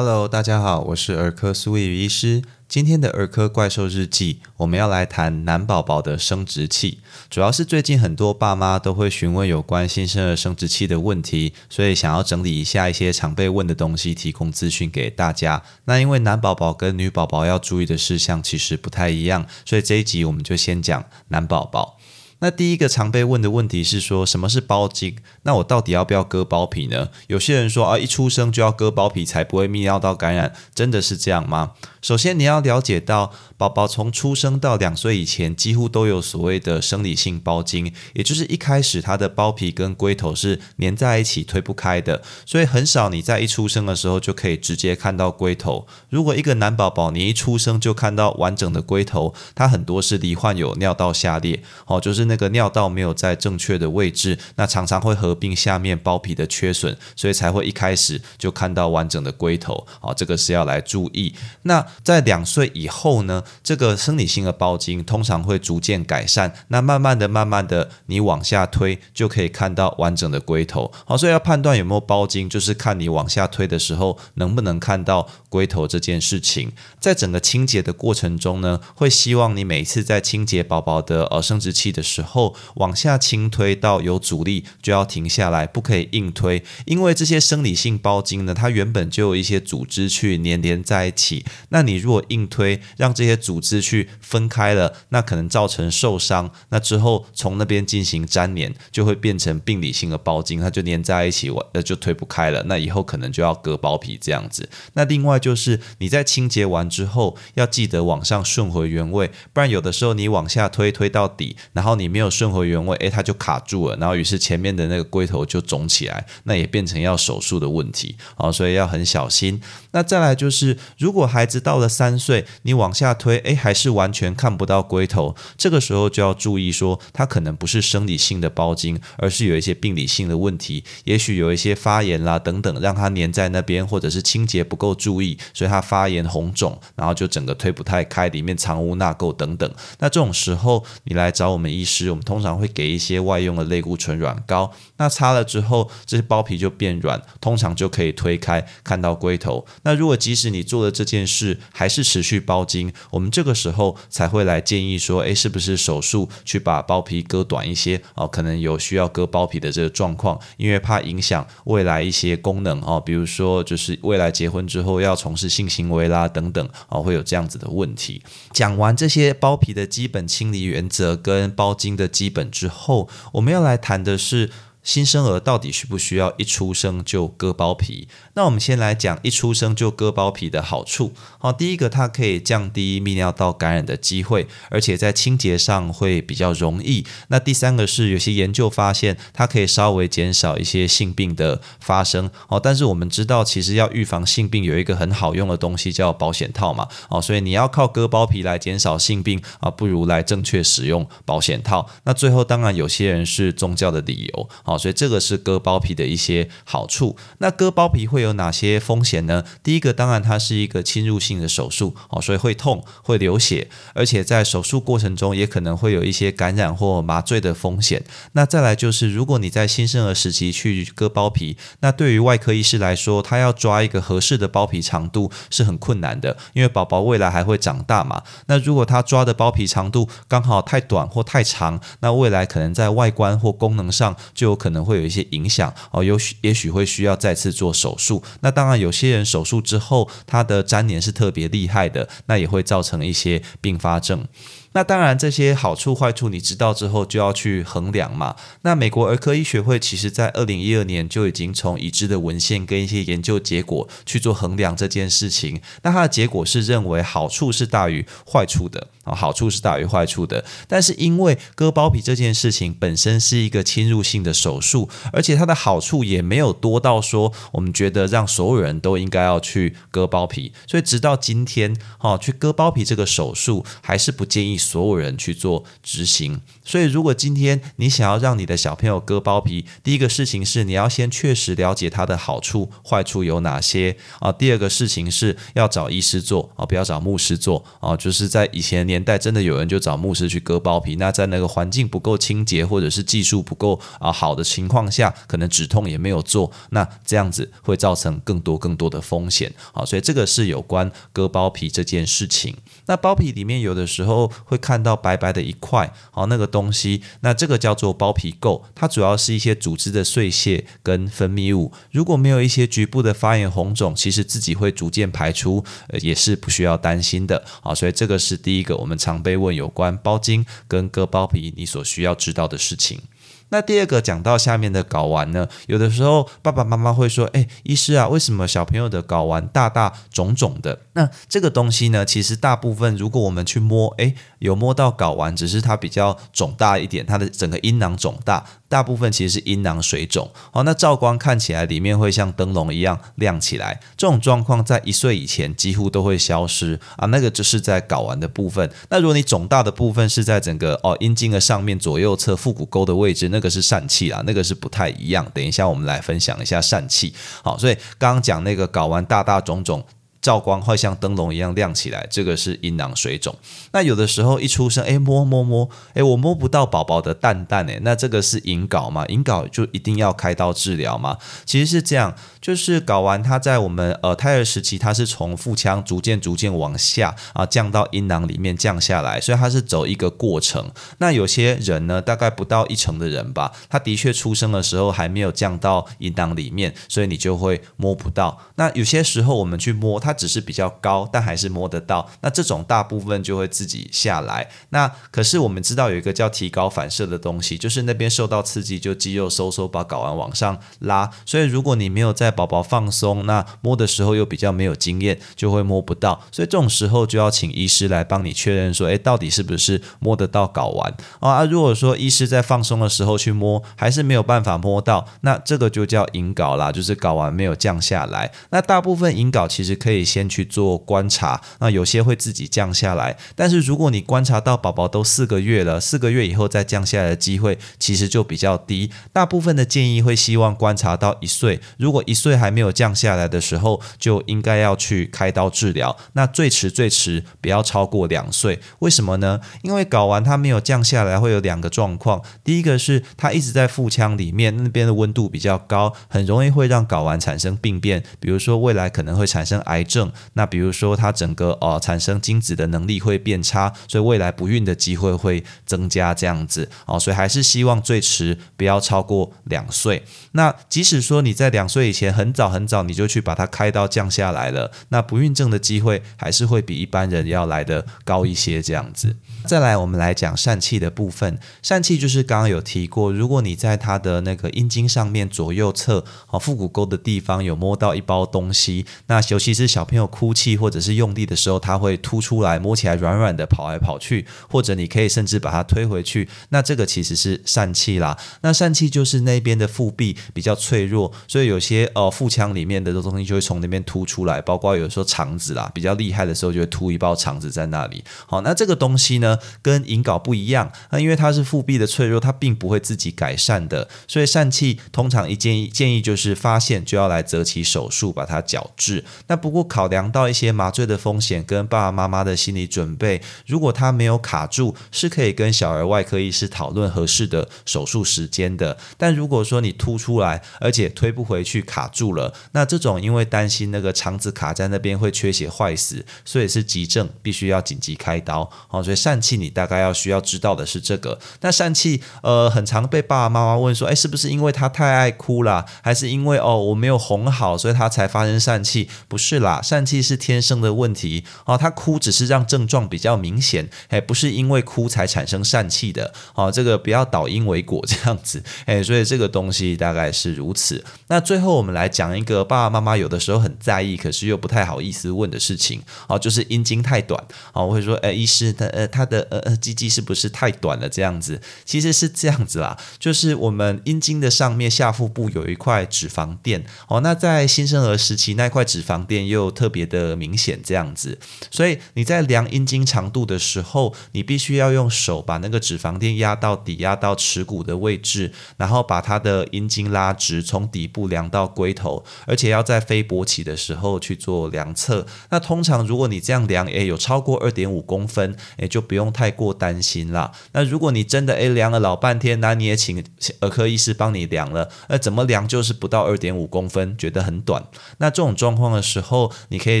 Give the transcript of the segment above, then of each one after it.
Hello，大家好，我是儿科苏伟医师。今天的儿科怪兽日记，我们要来谈男宝宝的生殖器。主要是最近很多爸妈都会询问有关新生儿生殖器的问题，所以想要整理一下一些常被问的东西，提供资讯给大家。那因为男宝宝跟女宝宝要注意的事项其实不太一样，所以这一集我们就先讲男宝宝。那第一个常被问的问题是说，什么是包茎？那我到底要不要割包皮呢？有些人说啊，一出生就要割包皮才不会泌尿道感染，真的是这样吗？首先，你要了解到，宝宝从出生到两岁以前，几乎都有所谓的生理性包茎，也就是一开始他的包皮跟龟头是粘在一起推不开的，所以很少你在一出生的时候就可以直接看到龟头。如果一个男宝宝你一出生就看到完整的龟头，他很多是罹患有尿道下裂，哦，就是那个尿道没有在正确的位置，那常常会合并下面包皮的缺损，所以才会一开始就看到完整的龟头，哦，这个是要来注意。那在两岁以后呢，这个生理性的包茎通常会逐渐改善。那慢慢的、慢慢的，你往下推就可以看到完整的龟头。好，所以要判断有没有包茎，就是看你往下推的时候能不能看到龟头这件事情。在整个清洁的过程中呢，会希望你每次在清洁宝宝的呃生殖器的时候，往下轻推到有阻力就要停下来，不可以硬推，因为这些生理性包茎呢，它原本就有一些组织去粘连在一起。那你如果硬推，让这些组织去分开了，那可能造成受伤。那之后从那边进行粘连，就会变成病理性的包茎，它就粘在一起，那就推不开了。那以后可能就要割包皮这样子。那另外就是你在清洁完之后，要记得往上顺回原位，不然有的时候你往下推推到底，然后你没有顺回原位，诶，它就卡住了，然后于是前面的那个龟头就肿起来，那也变成要手术的问题啊，所以要很小心。那再来就是，如果孩子到了三岁，你往下推，哎，还是完全看不到龟头。这个时候就要注意说，它可能不是生理性的包茎，而是有一些病理性的问题，也许有一些发炎啦等等，让它粘在那边，或者是清洁不够注意，所以它发炎红肿，然后就整个推不太开，里面藏污纳垢等等。那这种时候，你来找我们医师，我们通常会给一些外用的类固醇软膏，那擦了之后，这些包皮就变软，通常就可以推开，看到龟头。那如果即使你做了这件事，还是持续包茎，我们这个时候才会来建议说，诶，是不是手术去把包皮割短一些哦？可能有需要割包皮的这个状况，因为怕影响未来一些功能哦，比如说就是未来结婚之后要从事性行为啦等等哦，会有这样子的问题。讲完这些包皮的基本清理原则跟包茎的基本之后，我们要来谈的是。新生儿到底需不需要一出生就割包皮？那我们先来讲一出生就割包皮的好处。好，第一个它可以降低泌尿道感染的机会，而且在清洁上会比较容易。那第三个是有些研究发现，它可以稍微减少一些性病的发生。哦，但是我们知道，其实要预防性病有一个很好用的东西叫保险套嘛。哦，所以你要靠割包皮来减少性病啊，不如来正确使用保险套。那最后当然有些人是宗教的理由。哦。所以这个是割包皮的一些好处。那割包皮会有哪些风险呢？第一个，当然它是一个侵入性的手术哦，所以会痛、会流血，而且在手术过程中也可能会有一些感染或麻醉的风险。那再来就是，如果你在新生儿时期去割包皮，那对于外科医师来说，他要抓一个合适的包皮长度是很困难的，因为宝宝未来还会长大嘛。那如果他抓的包皮长度刚好太短或太长，那未来可能在外观或功能上就可。能会有一些影响哦，有许也许会需要再次做手术。那当然，有些人手术之后，他的粘连是特别厉害的，那也会造成一些并发症。那当然，这些好处坏处你知道之后就要去衡量嘛。那美国儿科医学会其实在二零一二年就已经从已知的文献跟一些研究结果去做衡量这件事情。那它的结果是认为好处是大于坏处的啊，好处是大于坏处的。但是因为割包皮这件事情本身是一个侵入性的手术，而且它的好处也没有多到说我们觉得让所有人都应该要去割包皮，所以直到今天，哦，去割包皮这个手术还是不建议。所有人去做执行。所以，如果今天你想要让你的小朋友割包皮，第一个事情是你要先确实了解它的好处、坏处有哪些啊。第二个事情是要找医师做啊，不要找牧师做啊。就是在以前年代，真的有人就找牧师去割包皮，那在那个环境不够清洁或者是技术不够啊好的情况下，可能止痛也没有做，那这样子会造成更多更多的风险啊。所以这个是有关割包皮这件事情。那包皮里面有的时候会看到白白的一块，好那个东西，那这个叫做包皮垢，它主要是一些组织的碎屑跟分泌物。如果没有一些局部的发炎红肿，其实自己会逐渐排出，呃，也是不需要担心的。好，所以这个是第一个我们常被问有关包茎跟割包皮你所需要知道的事情。那第二个讲到下面的睾丸呢，有的时候爸爸妈妈会说：“哎，医师啊，为什么小朋友的睾丸大大肿肿的？”那这个东西呢，其实大部分如果我们去摸，哎，有摸到睾丸，只是它比较肿大一点，它的整个阴囊肿大，大部分其实是阴囊水肿。好，那照光看起来里面会像灯笼一样亮起来，这种状况在一岁以前几乎都会消失啊。那个就是在睾丸的部分。那如果你肿大的部分是在整个哦阴茎的上面左右侧腹股沟的位置，那那个是疝气啊，那个是不太一样。等一下我们来分享一下疝气。好，所以刚刚讲那个睾丸大大肿肿。照光会像灯笼一样亮起来，这个是阴囊水肿。那有的时候一出生，哎摸摸摸，哎我摸不到宝宝的蛋蛋，哎，那这个是隐睾嘛？隐睾就一定要开刀治疗吗？其实是这样，就是睾丸它在我们呃胎儿时期，它是从腹腔逐渐逐渐往下啊降到阴囊里面降下来，所以它是走一个过程。那有些人呢，大概不到一成的人吧，他的确出生的时候还没有降到阴囊里面，所以你就会摸不到。那有些时候我们去摸它。只是比较高，但还是摸得到。那这种大部分就会自己下来。那可是我们知道有一个叫提高反射的东西，就是那边受到刺激，就肌肉收缩，把睾丸往上拉。所以如果你没有在宝宝放松，那摸的时候又比较没有经验，就会摸不到。所以这种时候就要请医师来帮你确认说，诶，到底是不是摸得到睾丸啊？如果说医师在放松的时候去摸，还是没有办法摸到，那这个就叫隐睾啦，就是睾丸没有降下来。那大部分隐睾其实可以。先去做观察，那有些会自己降下来，但是如果你观察到宝宝都四个月了，四个月以后再降下来的机会其实就比较低。大部分的建议会希望观察到一岁，如果一岁还没有降下来的时候，就应该要去开刀治疗。那最迟最迟不要超过两岁，为什么呢？因为睾丸它没有降下来，会有两个状况。第一个是它一直在腹腔里面，那边的温度比较高，很容易会让睾丸产生病变，比如说未来可能会产生癌。症那比如说它整个呃产生精子的能力会变差，所以未来不孕的机会会增加这样子哦，所以还是希望最迟不要超过两岁。那即使说你在两岁以前很早很早你就去把它开刀降下来了，那不孕症的机会还是会比一般人要来的高一些这样子。再来我们来讲疝气的部分，疝气就是刚刚有提过，如果你在它的那个阴茎上面左右侧哦腹股沟的地方有摸到一包东西，那尤其是小。小朋友哭泣或者是用力的时候，它会凸出来，摸起来软软的，跑来跑去，或者你可以甚至把它推回去。那这个其实是疝气啦。那疝气就是那边的腹壁比较脆弱，所以有些呃腹腔里面的这东西就会从那边凸出来，包括有时候肠子啦，比较厉害的时候就会凸一包肠子在那里。好，那这个东西呢跟隐睾不一样，那因为它是腹壁的脆弱，它并不会自己改善的，所以疝气通常一建议建议就是发现就要来择期手术把它矫治。那不过。考量到一些麻醉的风险跟爸爸妈妈的心理准备，如果他没有卡住，是可以跟小儿外科医师讨论合适的手术时间的。但如果说你凸出来，而且推不回去卡住了，那这种因为担心那个肠子卡在那边会缺血坏死，所以是急症，必须要紧急开刀。好，所以疝气你大概要需要知道的是这个。那疝气呃，很常被爸爸妈妈问说，哎，是不是因为他太爱哭了，还是因为哦我没有哄好，所以他才发生疝气？不是啦。疝气是天生的问题哦，他哭只是让症状比较明显，哎，不是因为哭才产生疝气的哦，这个不要倒因为果这样子，哎，所以这个东西大概是如此。那最后我们来讲一个爸爸妈妈有的时候很在意，可是又不太好意思问的事情哦，就是阴茎太短哦，我会说，哎，医师，他呃他的呃呃鸡鸡是不是太短了？这样子其实是这样子啦，就是我们阴茎的上面下腹部有一块脂肪垫哦，那在新生儿时期那块脂肪垫又特别的明显这样子。所以你在量阴茎长度的时候，你必须要用手把那个脂肪垫压到底，压到耻骨的位置，然后把它的阴茎拉直，从底部量到龟头，而且要在非勃起的时候去做量测。那通常如果你这样量，诶有超过二点五公分，诶就不用太过担心啦。那如果你真的诶量了老半天，那你也请儿科医师帮你量了，那怎么量就是不到二点五公分，觉得很短。那这种状况的时候，你可以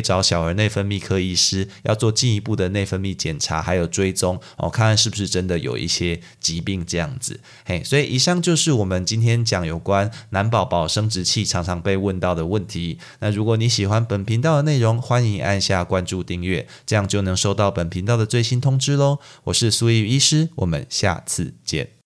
找小儿内分泌科医师，要做进一步的内分泌检查，还有追踪哦，看看是不是真的有一些疾病这样子。嘿，所以以上就是我们今天讲有关男宝宝生殖器常常被问到的问题。那如果你喜欢本频道的内容，欢迎按下关注订阅，这样就能收到本频道的最新通知喽。我是苏毅医师，我们下次见。